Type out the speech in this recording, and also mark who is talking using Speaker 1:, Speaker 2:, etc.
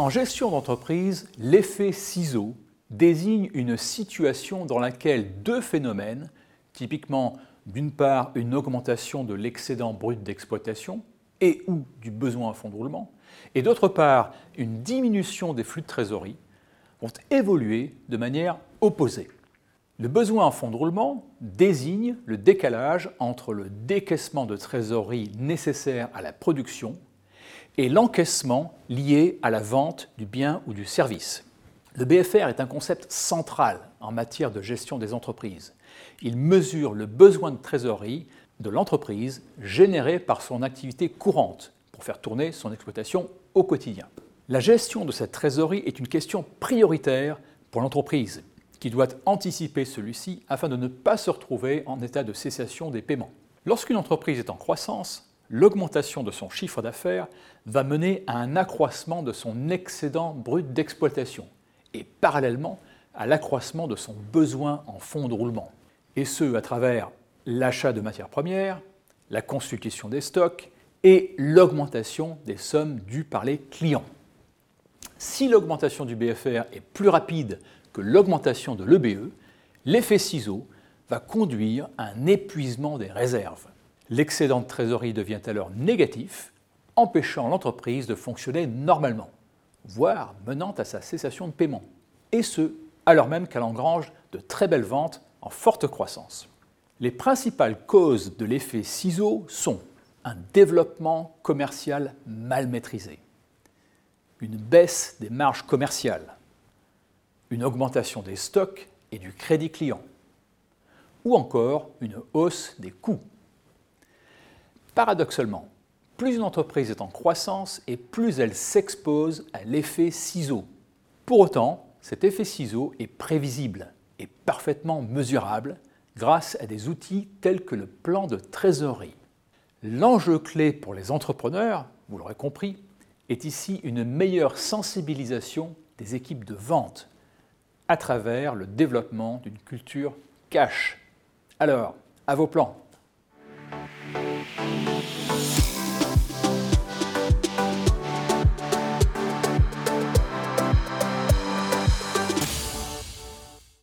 Speaker 1: En gestion d'entreprise, l'effet ciseau désigne une situation dans laquelle deux phénomènes, typiquement d'une part une augmentation de l'excédent brut d'exploitation et ou du besoin en fonds de roulement, et d'autre part une diminution des flux de trésorerie, vont évoluer de manière opposée. Le besoin en fonds de roulement désigne le décalage entre le décaissement de trésorerie nécessaire à la production et l'encaissement lié à la vente du bien ou du service. Le BFR est un concept central en matière de gestion des entreprises. Il mesure le besoin de trésorerie de l'entreprise généré par son activité courante pour faire tourner son exploitation au quotidien. La gestion de cette trésorerie est une question prioritaire pour l'entreprise qui doit anticiper celui-ci afin de ne pas se retrouver en état de cessation des paiements. Lorsqu'une entreprise est en croissance, l'augmentation de son chiffre d'affaires va mener à un accroissement de son excédent brut d'exploitation et parallèlement à l'accroissement de son besoin en fonds de roulement. Et ce, à travers l'achat de matières premières, la consultation des stocks et l'augmentation des sommes dues par les clients. Si l'augmentation du BFR est plus rapide que l'augmentation de l'EBE, l'effet ciseau va conduire à un épuisement des réserves. L'excédent de trésorerie devient alors négatif, empêchant l'entreprise de fonctionner normalement, voire menant à sa cessation de paiement, et ce, alors même qu'elle engrange de très belles ventes en forte croissance. Les principales causes de l'effet ciseau sont un développement commercial mal maîtrisé, une baisse des marges commerciales, une augmentation des stocks et du crédit client, ou encore une hausse des coûts. Paradoxalement, plus une entreprise est en croissance et plus elle s'expose à l'effet ciseau. Pour autant, cet effet ciseau est prévisible et parfaitement mesurable grâce à des outils tels que le plan de trésorerie. L'enjeu clé pour les entrepreneurs, vous l'aurez compris, est ici une meilleure sensibilisation des équipes de vente à travers le développement d'une culture cash. Alors, à vos plans